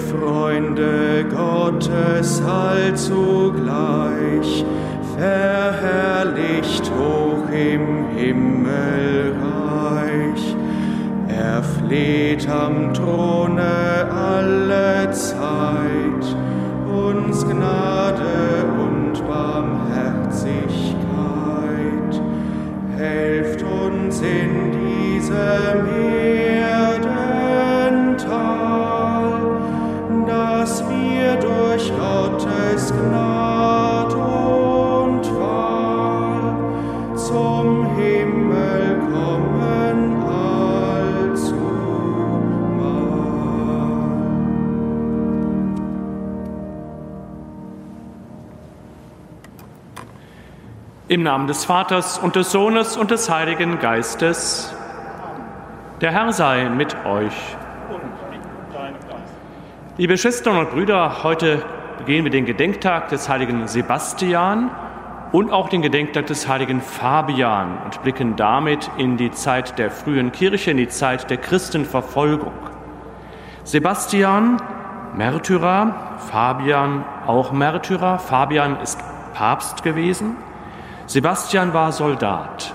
Freunde Gottes allzugleich, verherrlicht hoch im Himmelreich. Er fleht am Im Namen des Vaters und des Sohnes und des Heiligen Geistes. Der Herr sei mit euch. Liebe Schwestern und Brüder, heute begehen wir den Gedenktag des heiligen Sebastian und auch den Gedenktag des heiligen Fabian und blicken damit in die Zeit der frühen Kirche, in die Zeit der Christenverfolgung. Sebastian, Märtyrer, Fabian auch Märtyrer. Fabian ist Papst gewesen. Sebastian war Soldat.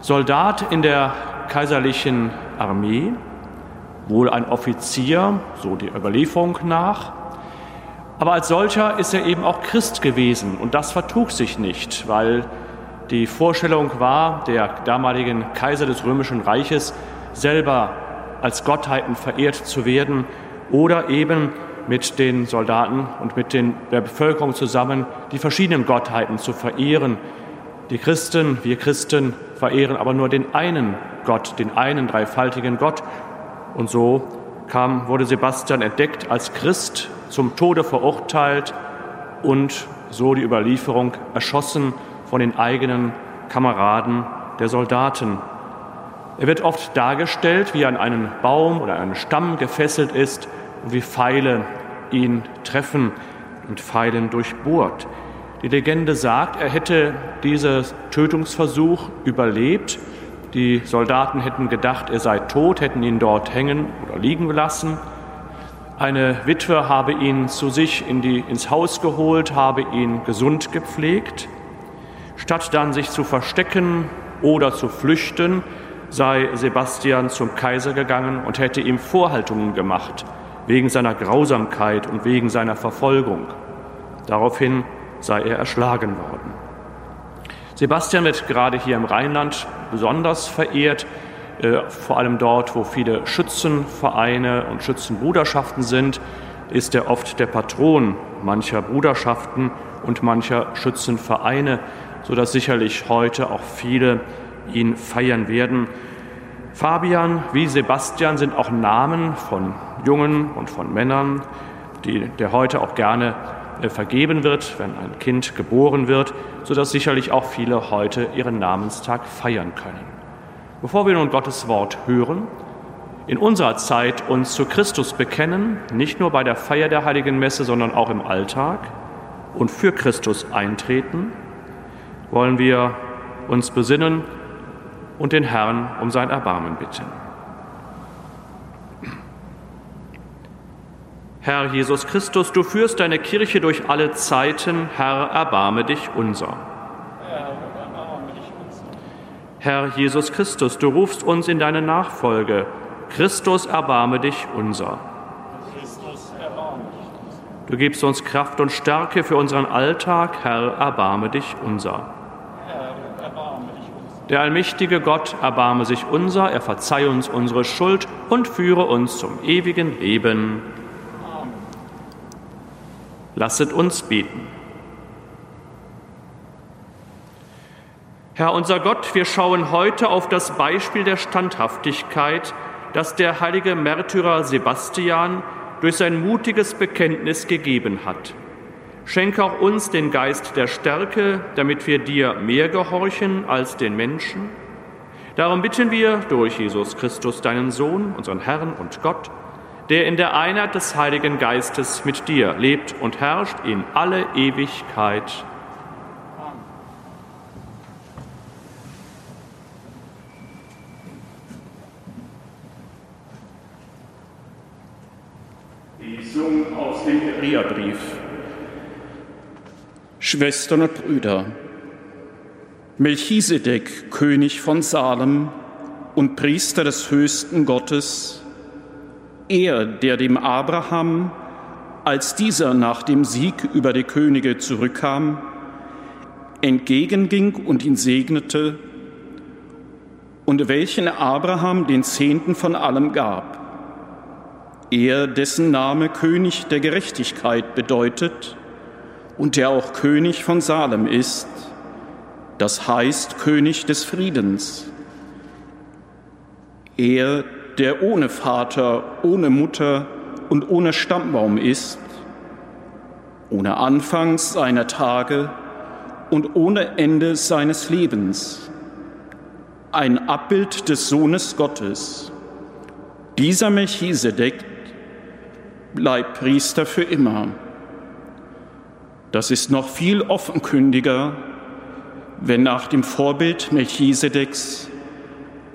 Soldat in der kaiserlichen Armee, wohl ein Offizier, so die Überlieferung nach. Aber als solcher ist er eben auch Christ gewesen und das vertrug sich nicht, weil die Vorstellung war, der damaligen Kaiser des römischen Reiches selber als Gottheiten verehrt zu werden oder eben mit den Soldaten und mit den, der Bevölkerung zusammen die verschiedenen Gottheiten zu verehren. Die Christen, wir Christen verehren aber nur den einen Gott, den einen dreifaltigen Gott. Und so kam, wurde Sebastian entdeckt als Christ, zum Tode verurteilt und so die Überlieferung erschossen von den eigenen Kameraden der Soldaten. Er wird oft dargestellt, wie er an einen Baum oder einen Stamm gefesselt ist und wie Pfeile ihn treffen und Pfeilen durchbohrt. Die Legende sagt, er hätte diesen Tötungsversuch überlebt. Die Soldaten hätten gedacht, er sei tot, hätten ihn dort hängen oder liegen lassen. Eine Witwe habe ihn zu sich in die, ins Haus geholt, habe ihn gesund gepflegt. Statt dann sich zu verstecken oder zu flüchten, sei Sebastian zum Kaiser gegangen und hätte ihm Vorhaltungen gemacht wegen seiner Grausamkeit und wegen seiner Verfolgung. Daraufhin sei er erschlagen worden. Sebastian wird gerade hier im Rheinland besonders verehrt, äh, vor allem dort, wo viele Schützenvereine und Schützenbruderschaften sind, ist er oft der Patron mancher Bruderschaften und mancher Schützenvereine, sodass sicherlich heute auch viele ihn feiern werden. Fabian wie Sebastian sind auch Namen von Jungen und von Männern, die, der heute auch gerne äh, vergeben wird, wenn ein Kind geboren wird, sodass sicherlich auch viele heute ihren Namenstag feiern können. Bevor wir nun Gottes Wort hören, in unserer Zeit uns zu Christus bekennen, nicht nur bei der Feier der heiligen Messe, sondern auch im Alltag und für Christus eintreten, wollen wir uns besinnen und den Herrn um sein Erbarmen bitten. Herr Jesus Christus, du führst deine Kirche durch alle Zeiten, Herr, erbarme dich unser. Herr Jesus Christus, du rufst uns in deine Nachfolge. Christus, erbarme dich unser. Du gibst uns Kraft und Stärke für unseren Alltag. Herr, erbarme dich unser. Der allmächtige Gott erbarme sich unser, er verzeihe uns unsere Schuld und führe uns zum ewigen Leben. Lasset uns beten. Herr unser Gott, wir schauen heute auf das Beispiel der Standhaftigkeit, das der heilige Märtyrer Sebastian durch sein mutiges Bekenntnis gegeben hat. Schenke auch uns den Geist der Stärke, damit wir dir mehr gehorchen als den Menschen. Darum bitten wir durch Jesus Christus, deinen Sohn, unseren Herrn und Gott, der in der Einheit des Heiligen Geistes mit dir lebt und herrscht in alle Ewigkeit. Lesung aus dem Hebräerbrief. Schwestern und Brüder, Melchisedek, König von Salem und Priester des höchsten Gottes, er, der dem Abraham, als dieser nach dem Sieg über die Könige zurückkam, entgegenging und ihn segnete, und welchen Abraham den Zehnten von allem gab. Er, dessen Name König der Gerechtigkeit bedeutet und der auch König von Salem ist, das heißt König des Friedens. Er, der ohne Vater, ohne Mutter und ohne Stammbaum ist, ohne Anfang seiner Tage und ohne Ende seines Lebens, ein Abbild des Sohnes Gottes. Dieser Melchisedek bleibt Priester für immer. Das ist noch viel offenkündiger, wenn nach dem Vorbild Melchisedeks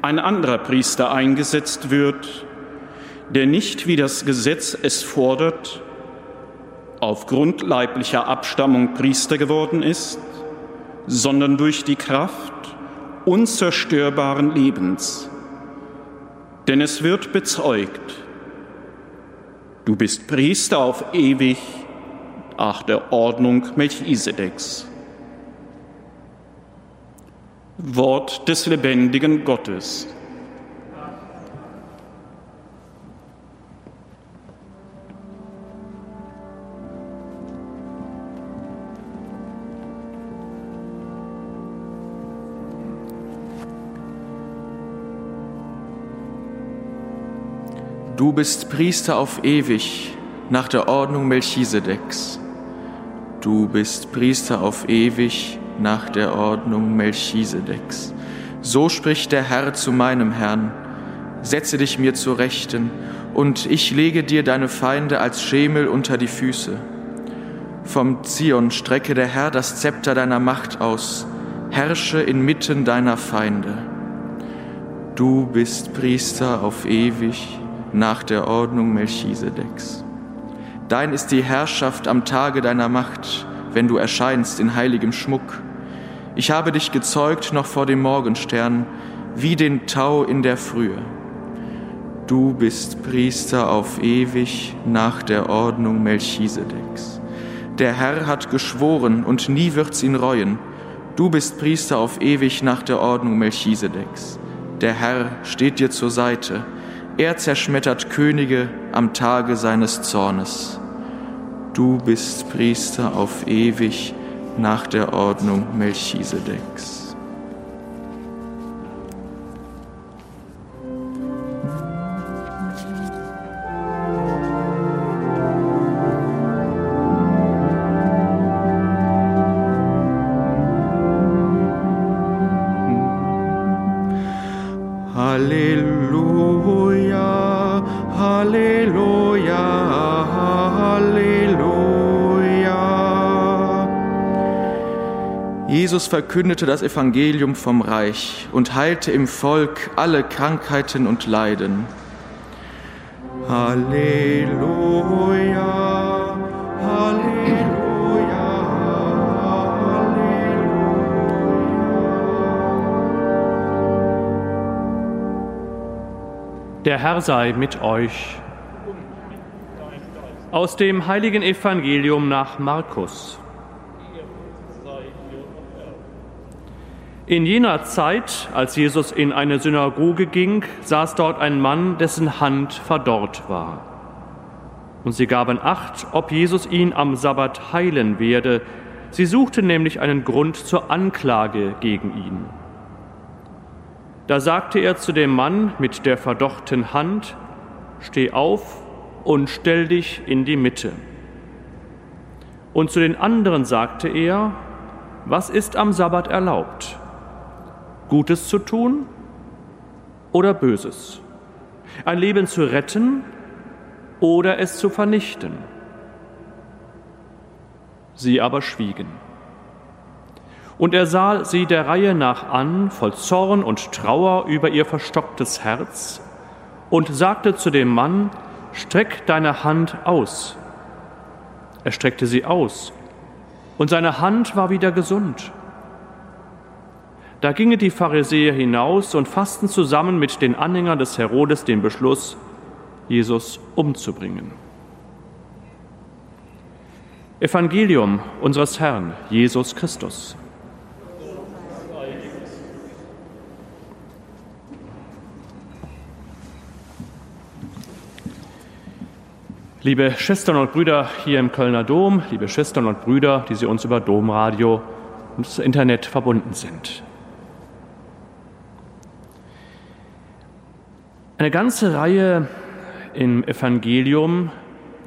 ein anderer Priester eingesetzt wird, der nicht, wie das Gesetz es fordert, aufgrund leiblicher Abstammung Priester geworden ist, sondern durch die Kraft unzerstörbaren Lebens. Denn es wird bezeugt, du bist Priester auf ewig nach der Ordnung Melchisedeks. Wort des lebendigen Gottes. Du bist Priester auf ewig nach der Ordnung Melchisedeks. Du bist Priester auf ewig nach der Ordnung Melchisedeks. So spricht der Herr zu meinem Herrn, setze dich mir zu Rechten, und ich lege dir deine Feinde als Schemel unter die Füße. Vom Zion strecke der Herr das Zepter deiner Macht aus, herrsche inmitten deiner Feinde. Du bist Priester auf ewig nach der Ordnung Melchisedeks. Dein ist die Herrschaft am Tage deiner Macht, wenn du erscheinst in heiligem Schmuck. Ich habe dich gezeugt noch vor dem Morgenstern, wie den Tau in der Frühe. Du bist Priester auf ewig nach der Ordnung Melchisedeks. Der Herr hat geschworen und nie wird's ihn reuen. Du bist Priester auf ewig nach der Ordnung Melchisedeks. Der Herr steht dir zur Seite. Er zerschmettert Könige am Tage seines Zornes. Du bist Priester auf ewig nach der Ordnung Melchisedeks. Verkündete das Evangelium vom Reich und heilte im Volk alle Krankheiten und Leiden. Halleluja, Halleluja, Der Herr sei mit euch. Aus dem heiligen Evangelium nach Markus. In jener Zeit, als Jesus in eine Synagoge ging, saß dort ein Mann, dessen Hand verdorrt war. Und sie gaben acht, ob Jesus ihn am Sabbat heilen werde. Sie suchten nämlich einen Grund zur Anklage gegen ihn. Da sagte er zu dem Mann mit der verdorrten Hand, Steh auf und stell dich in die Mitte. Und zu den anderen sagte er, Was ist am Sabbat erlaubt? Gutes zu tun oder Böses? Ein Leben zu retten oder es zu vernichten? Sie aber schwiegen. Und er sah sie der Reihe nach an, voll Zorn und Trauer über ihr verstocktes Herz, und sagte zu dem Mann, streck deine Hand aus. Er streckte sie aus, und seine Hand war wieder gesund. Da gingen die Pharisäer hinaus und fassten zusammen mit den Anhängern des Herodes den Beschluss, Jesus umzubringen. Evangelium unseres Herrn Jesus Christus. Liebe Schwestern und Brüder hier im Kölner Dom, liebe Schwestern und Brüder, die Sie uns über Domradio und das Internet verbunden sind. Eine ganze Reihe im Evangelium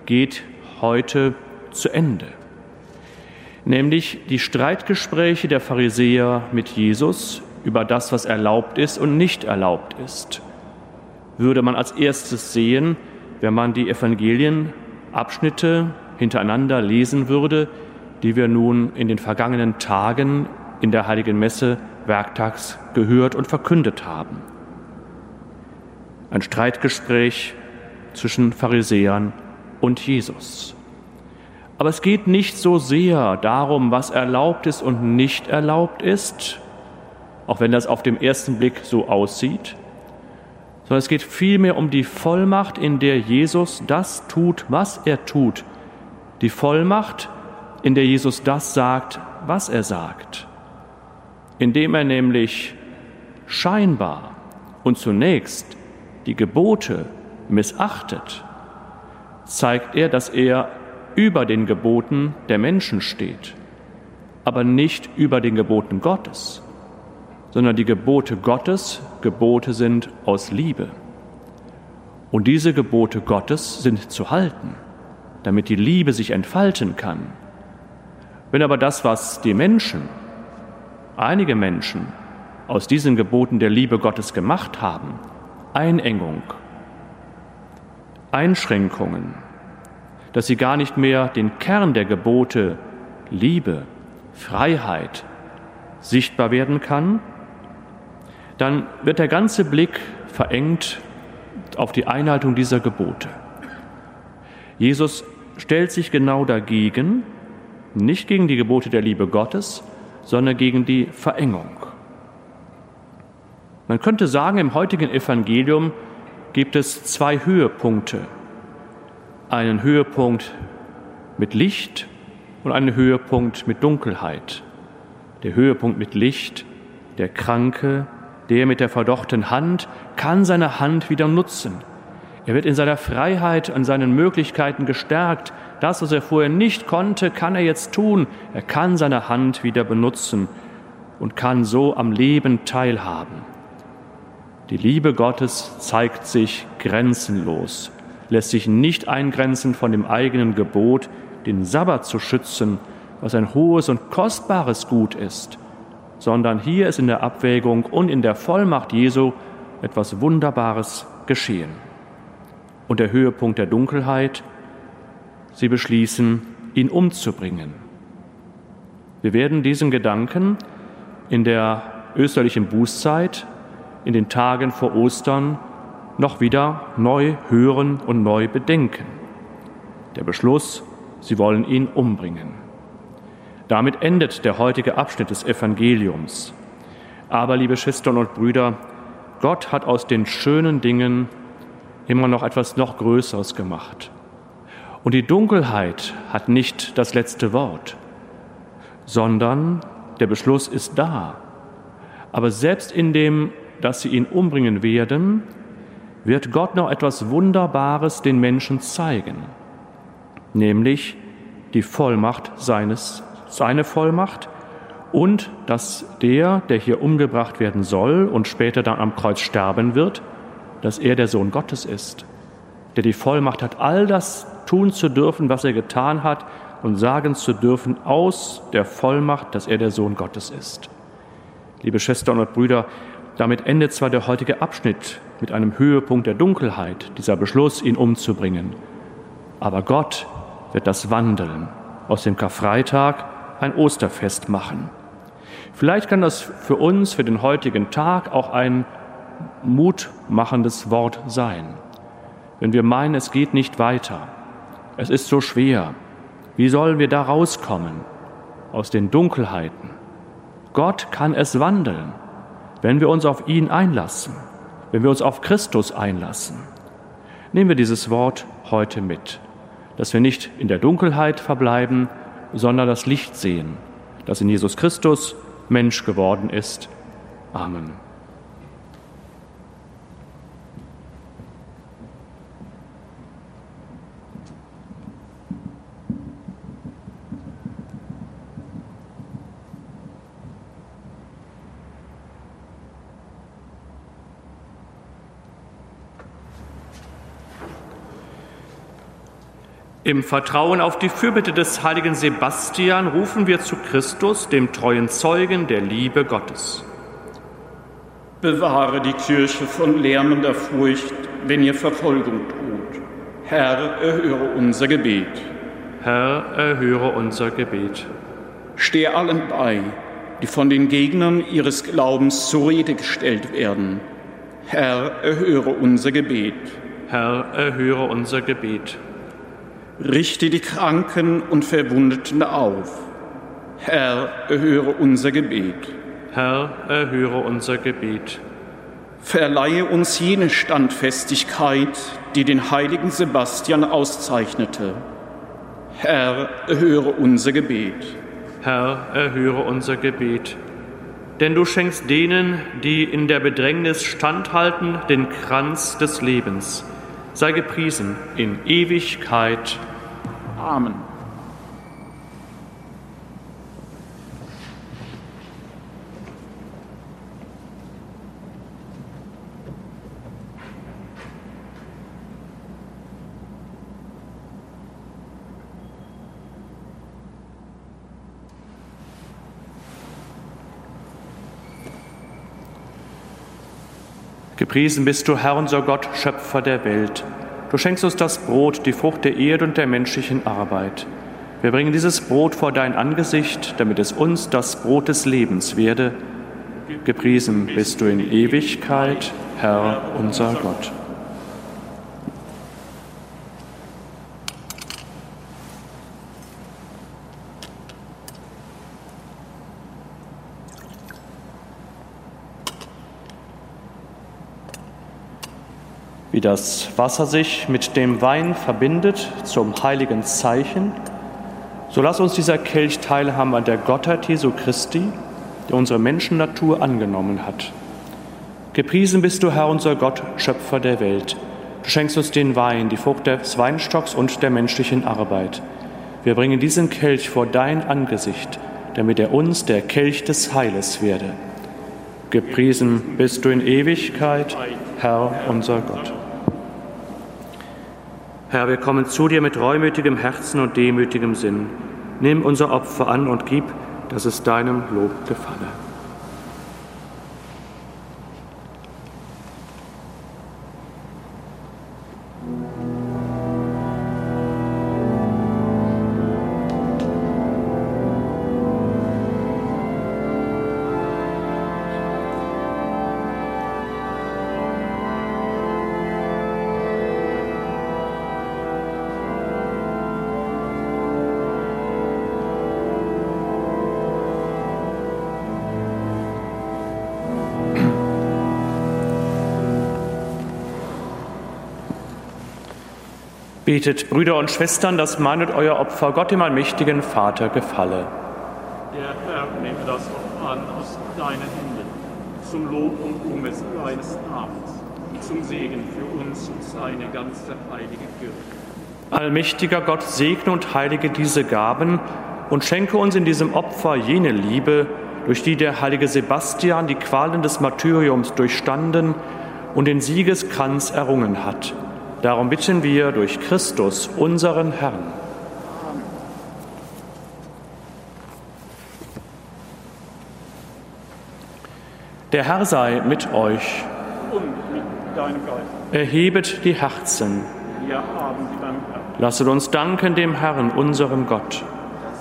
geht heute zu Ende, nämlich die Streitgespräche der Pharisäer mit Jesus über das, was erlaubt ist und nicht erlaubt ist. Würde man als erstes sehen, wenn man die Evangelienabschnitte hintereinander lesen würde, die wir nun in den vergangenen Tagen in der Heiligen Messe werktags gehört und verkündet haben. Ein Streitgespräch zwischen Pharisäern und Jesus. Aber es geht nicht so sehr darum, was erlaubt ist und nicht erlaubt ist, auch wenn das auf den ersten Blick so aussieht, sondern es geht vielmehr um die Vollmacht, in der Jesus das tut, was er tut. Die Vollmacht, in der Jesus das sagt, was er sagt. Indem er nämlich scheinbar und zunächst die Gebote missachtet, zeigt er, dass er über den Geboten der Menschen steht, aber nicht über den Geboten Gottes sondern die Gebote Gottes Gebote sind aus Liebe. Und diese Gebote Gottes sind zu halten, damit die Liebe sich entfalten kann. Wenn aber das, was die Menschen, einige Menschen, aus diesen Geboten der Liebe Gottes gemacht haben, Einengung, Einschränkungen, dass sie gar nicht mehr den Kern der Gebote Liebe, Freiheit sichtbar werden kann, dann wird der ganze Blick verengt auf die Einhaltung dieser Gebote. Jesus stellt sich genau dagegen, nicht gegen die Gebote der Liebe Gottes, sondern gegen die Verengung. Man könnte sagen, im heutigen Evangelium gibt es zwei Höhepunkte. Einen Höhepunkt mit Licht und einen Höhepunkt mit Dunkelheit. Der Höhepunkt mit Licht, der Kranke, der mit der verdochten Hand kann seine Hand wieder nutzen. Er wird in seiner Freiheit und seinen Möglichkeiten gestärkt. Das, was er vorher nicht konnte, kann er jetzt tun. Er kann seine Hand wieder benutzen und kann so am Leben teilhaben. Die Liebe Gottes zeigt sich grenzenlos, lässt sich nicht eingrenzen von dem eigenen Gebot, den Sabbat zu schützen, was ein hohes und kostbares Gut ist sondern hier ist in der Abwägung und in der Vollmacht Jesu etwas Wunderbares geschehen. Und der Höhepunkt der Dunkelheit, sie beschließen, ihn umzubringen. Wir werden diesen Gedanken in der österlichen Bußzeit, in den Tagen vor Ostern, noch wieder neu hören und neu bedenken. Der Beschluss, sie wollen ihn umbringen. Damit endet der heutige Abschnitt des Evangeliums. Aber, liebe Schwestern und Brüder, Gott hat aus den schönen Dingen immer noch etwas noch Größeres gemacht. Und die Dunkelheit hat nicht das letzte Wort, sondern der Beschluss ist da. Aber selbst in dem, dass sie ihn umbringen werden, wird Gott noch etwas Wunderbares den Menschen zeigen, nämlich die Vollmacht seines seine Vollmacht und dass der, der hier umgebracht werden soll und später dann am Kreuz sterben wird, dass er der Sohn Gottes ist, der die Vollmacht hat, all das tun zu dürfen, was er getan hat und sagen zu dürfen aus der Vollmacht, dass er der Sohn Gottes ist. Liebe Schwestern und Brüder, damit endet zwar der heutige Abschnitt mit einem Höhepunkt der Dunkelheit, dieser Beschluss, ihn umzubringen, aber Gott wird das wandeln aus dem Karfreitag ein Osterfest machen. Vielleicht kann das für uns, für den heutigen Tag, auch ein mutmachendes Wort sein. wenn wir meinen, es geht nicht weiter. Es ist so schwer. Wie sollen wir da rauskommen? Aus den Dunkelheiten. Gott kann es wandeln, wenn wir uns auf ihn einlassen, wenn wir uns auf Christus einlassen. Nehmen wir dieses Wort heute mit, dass wir nicht in der Dunkelheit verbleiben, sondern das Licht sehen, das in Jesus Christus Mensch geworden ist. Amen. Im Vertrauen auf die Fürbitte des heiligen Sebastian rufen wir zu Christus, dem treuen Zeugen der Liebe Gottes. Bewahre die Kirche von lärmender Furcht, wenn ihr Verfolgung droht. Herr, erhöre unser Gebet. Herr, erhöre unser Gebet. Stehe allen bei, die von den Gegnern ihres Glaubens zur Rede gestellt werden. Herr, erhöre unser Gebet. Herr, erhöre unser Gebet. Richte die Kranken und Verwundeten auf. Herr, erhöre unser Gebet. Herr, erhöre unser Gebet. Verleihe uns jene Standfestigkeit, die den heiligen Sebastian auszeichnete. Herr, erhöre unser Gebet. Herr, erhöre unser Gebet. Denn du schenkst denen, die in der Bedrängnis standhalten, den Kranz des Lebens. Sei gepriesen in Ewigkeit. Amen. Gepriesen bist du, Herr unser Gott, Schöpfer der Welt. Du schenkst uns das Brot, die Frucht der Erde und der menschlichen Arbeit. Wir bringen dieses Brot vor dein Angesicht, damit es uns das Brot des Lebens werde. Gepriesen bist du in Ewigkeit, Herr unser Gott. Wie das Wasser sich mit dem Wein verbindet zum heiligen Zeichen, so lass uns dieser Kelch teilhaben an der Gottheit Jesu Christi, der unsere Menschennatur angenommen hat. Gepriesen bist du, Herr unser Gott, Schöpfer der Welt. Du schenkst uns den Wein, die Frucht des Weinstocks und der menschlichen Arbeit. Wir bringen diesen Kelch vor dein Angesicht, damit er uns der Kelch des Heiles werde. Gepriesen bist du in Ewigkeit, Herr unser Gott. Herr, wir kommen zu dir mit reumütigem Herzen und demütigem Sinn. Nimm unser Opfer an und gib, dass es deinem Lob gefalle. Betet, Brüder und Schwestern, dass mein und euer Opfer Gott dem allmächtigen Vater gefalle. Der Herr nehme das Opfer an aus deinen Händen, zum Lob und Ruhm seines Namens zum Segen für uns und seine ganze heilige Kirche. Allmächtiger Gott, segne und heilige diese Gaben und schenke uns in diesem Opfer jene Liebe, durch die der heilige Sebastian die Qualen des Martyriums durchstanden und den Siegeskranz errungen hat Darum bitten wir durch Christus, unseren Herrn. Der Herr sei mit euch. Und mit deinem Geist. Erhebet die Herzen. Wir haben sie beim Herrn. Lasset uns danken dem Herrn, unserem Gott.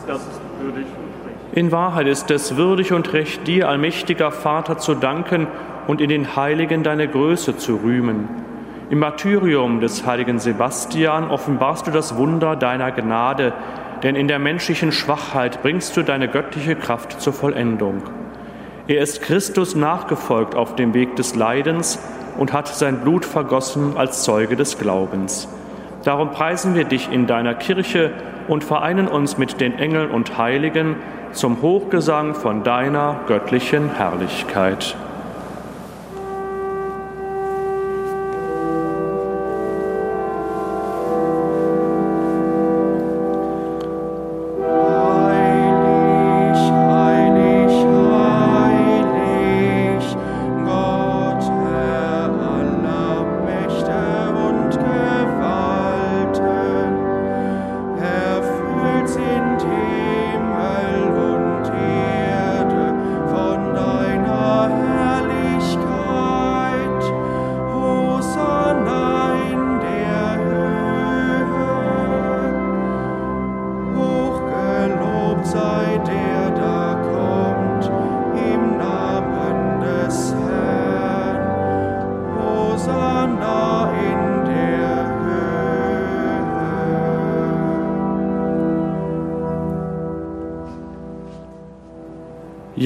Das ist würdig und recht. In Wahrheit ist es würdig und recht, dir, allmächtiger Vater, zu danken und in den Heiligen deine Größe zu rühmen Im Martyrium des heiligen Sebastian offenbarst du das Wunder deiner Gnade, denn in der menschlichen Schwachheit bringst du deine göttliche Kraft zur Vollendung. Er ist Christus nachgefolgt auf dem Weg des Leidens und hat sein Blut vergossen als Zeuge des Glaubens. Darum preisen wir dich in deiner Kirche und vereinen uns mit den Engeln und Heiligen zum Hochgesang von deiner göttlichen Herrlichkeit.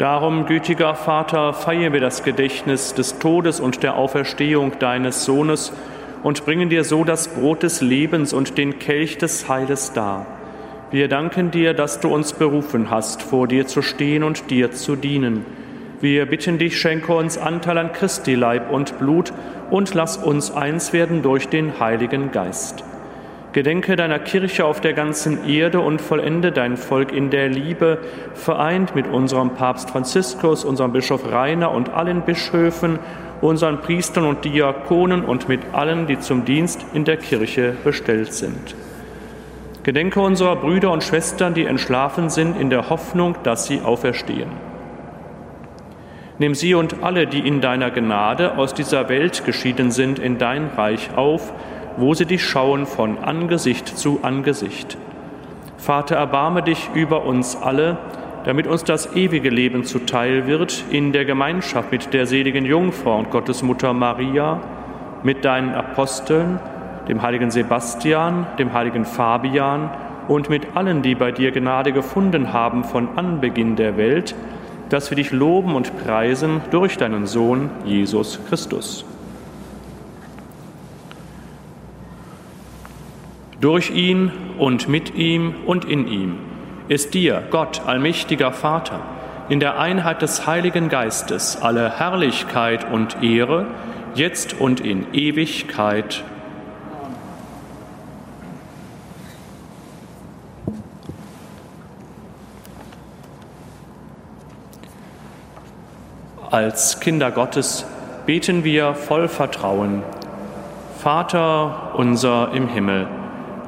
Darum, gütiger Vater, feiern wir das Gedächtnis des Todes und der Auferstehung deines Sohnes und bringen dir so das Brot des Lebens und den Kelch des Heiles dar. Wir danken dir, dass du uns berufen hast, vor dir zu stehen und dir zu dienen. Wir bitten dich, schenke uns Anteil an Christi Leib und Blut und lass uns eins werden durch den Heiligen Geist. Gedenke deiner Kirche auf der ganzen Erde und vollende dein Volk in der Liebe, vereint mit unserem Papst Franziskus, unserem Bischof Rainer und allen Bischöfen, unseren Priestern und Diakonen und mit allen, die zum Dienst in der Kirche bestellt sind. Gedenke unserer Brüder und Schwestern, die entschlafen sind, in der Hoffnung, dass sie auferstehen. Nimm sie und alle, die in deiner Gnade aus dieser Welt geschieden sind, in dein Reich auf, wo sie dich schauen von Angesicht zu Angesicht. Vater, erbarme dich über uns alle, damit uns das ewige Leben zuteil wird in der Gemeinschaft mit der seligen Jungfrau und Gottesmutter Maria, mit deinen Aposteln, dem heiligen Sebastian, dem heiligen Fabian und mit allen, die bei dir Gnade gefunden haben von Anbeginn der Welt, dass wir dich loben und preisen durch deinen Sohn Jesus Christus. Durch ihn und mit ihm und in ihm ist dir, Gott, allmächtiger Vater, in der Einheit des Heiligen Geistes alle Herrlichkeit und Ehre, jetzt und in Ewigkeit. Als Kinder Gottes beten wir voll Vertrauen. Vater unser im Himmel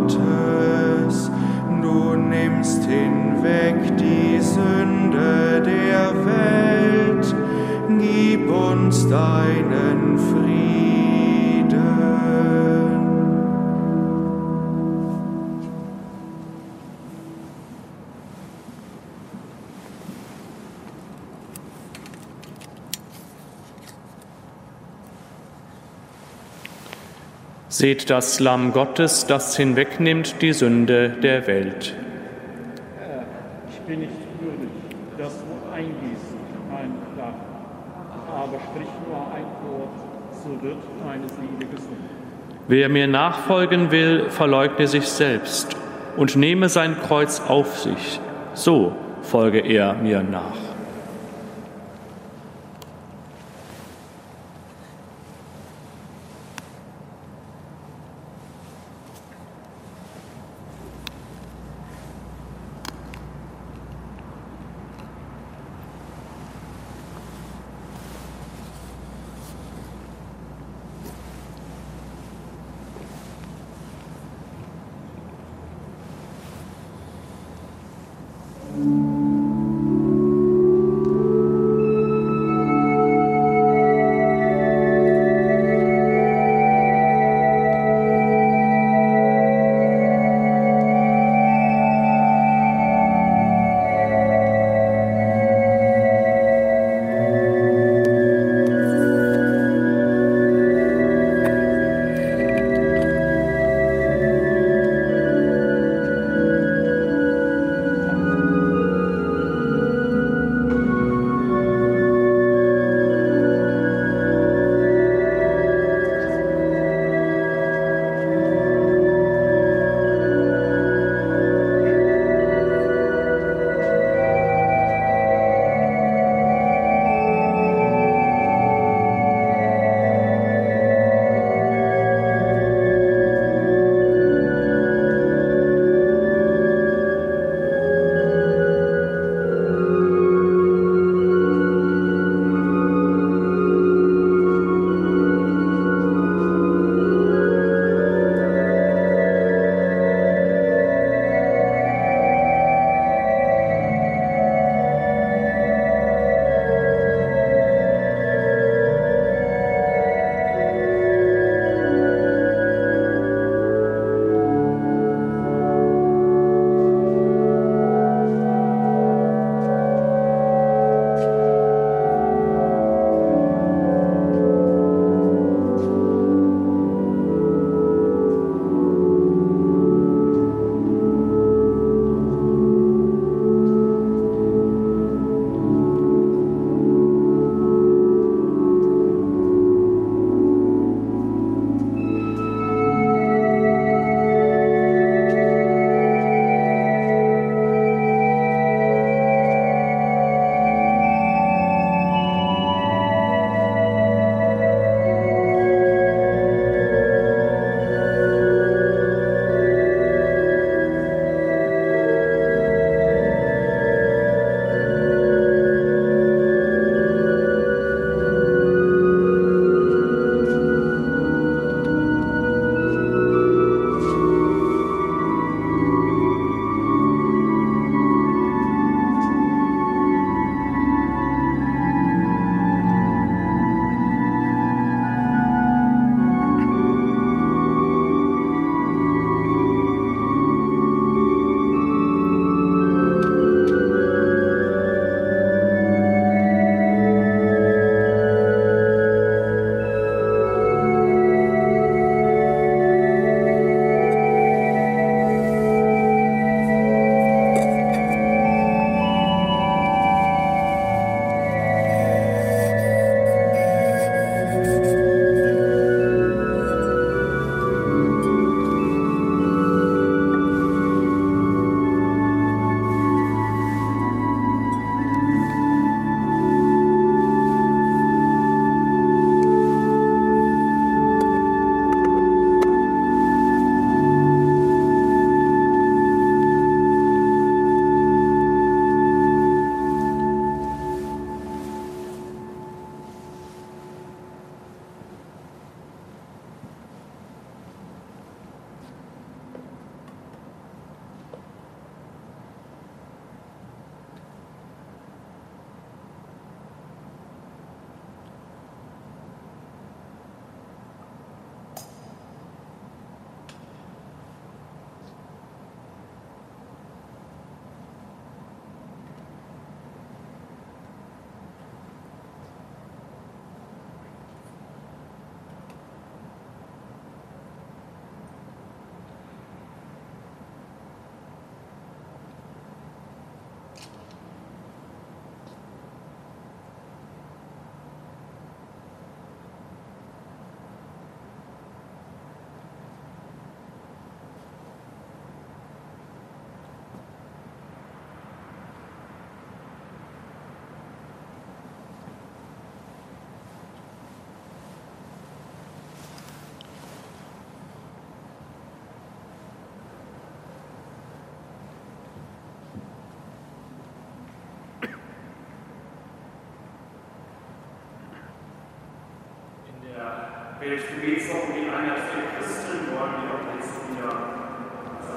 Gottes, du nimmst hinweg die Sünde der Welt, gib uns deinen Seht das Lamm Gottes, das hinwegnimmt die Sünde der Welt. Herr, ich bin nicht würdig, dass du eingehst in mein Dach. Aber sprich nur ein Wort, so wird meine Seele gesund. Wer mir nachfolgen will, verleugne sich selbst und nehme sein Kreuz auf sich. So folge er mir nach.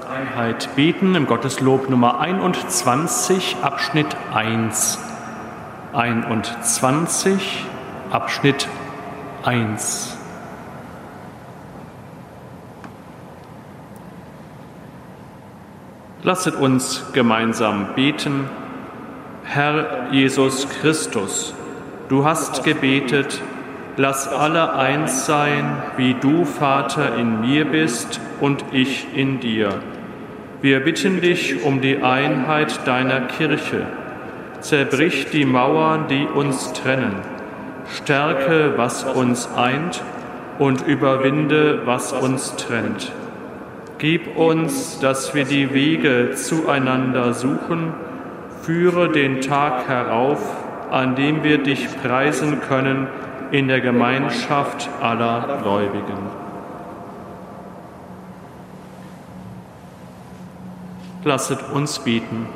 Einheit beten im Gotteslob Nummer 21, Abschnitt 1. 21, Abschnitt 1. Lasset uns gemeinsam beten. Herr Jesus Christus, du hast gebetet, lass alle eins sein, wie du, Vater, in mir bist und ich in dir. Wir bitten dich um die Einheit deiner Kirche. Zerbrich die Mauern, die uns trennen. Stärke, was uns eint und überwinde, was uns trennt. Gib uns, dass wir die Wege zueinander suchen, führe den Tag herauf, an dem wir dich preisen können in der Gemeinschaft aller Gläubigen. Lasset uns beten.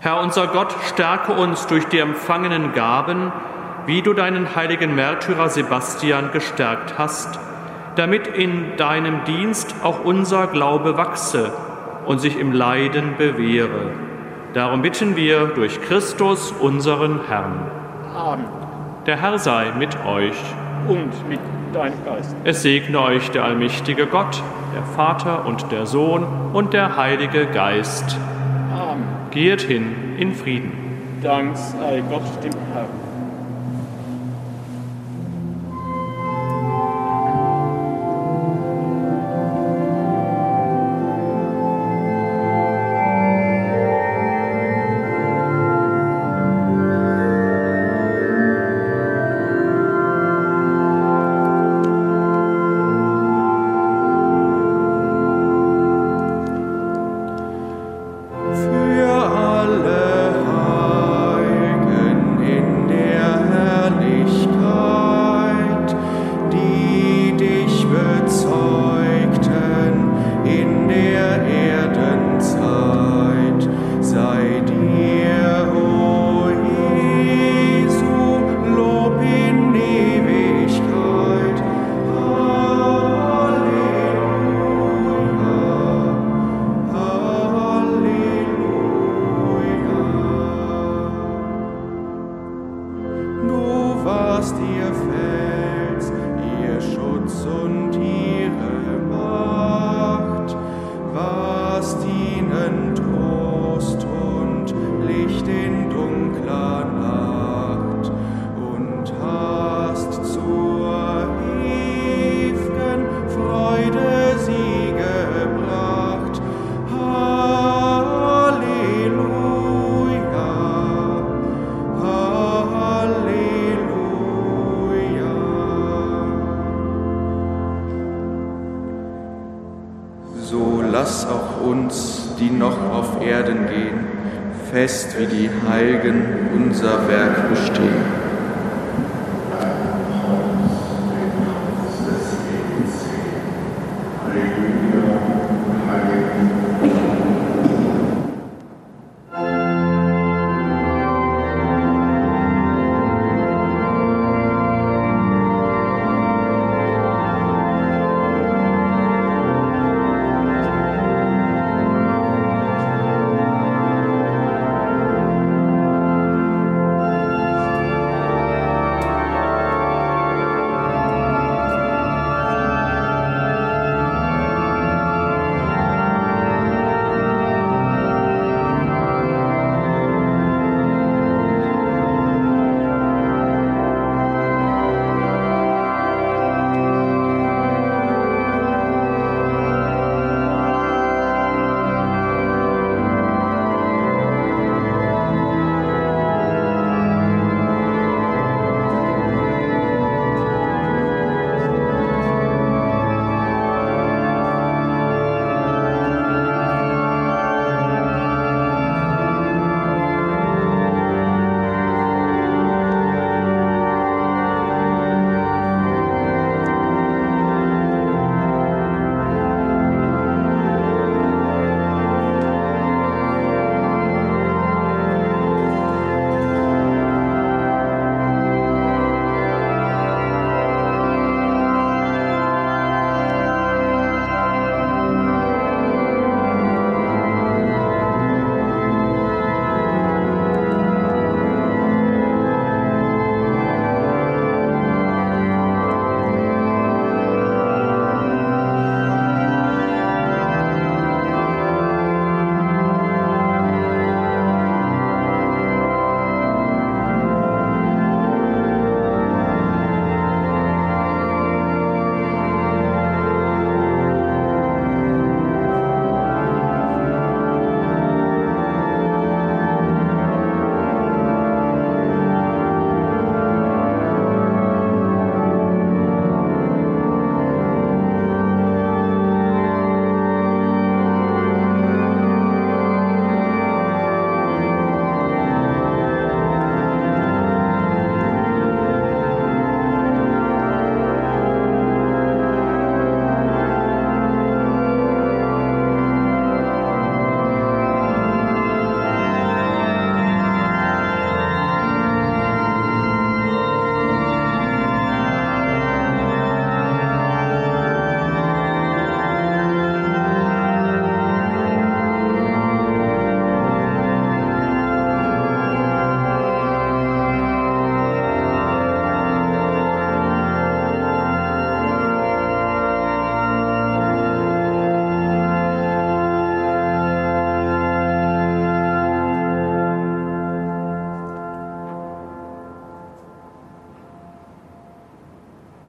Herr unser Gott, stärke uns durch die empfangenen Gaben, wie du deinen heiligen Märtyrer Sebastian gestärkt hast, damit in deinem Dienst auch unser Glaube wachse und sich im Leiden bewähre. Darum bitten wir durch Christus, unseren Herrn. Amen. Der Herr sei mit euch. Und mit deinem Geist. Es segne euch der allmächtige Gott, der Vater und der Sohn und der Heilige Geist. Amen. Geht hin in Frieden. Dank sei Gott dem Herrn.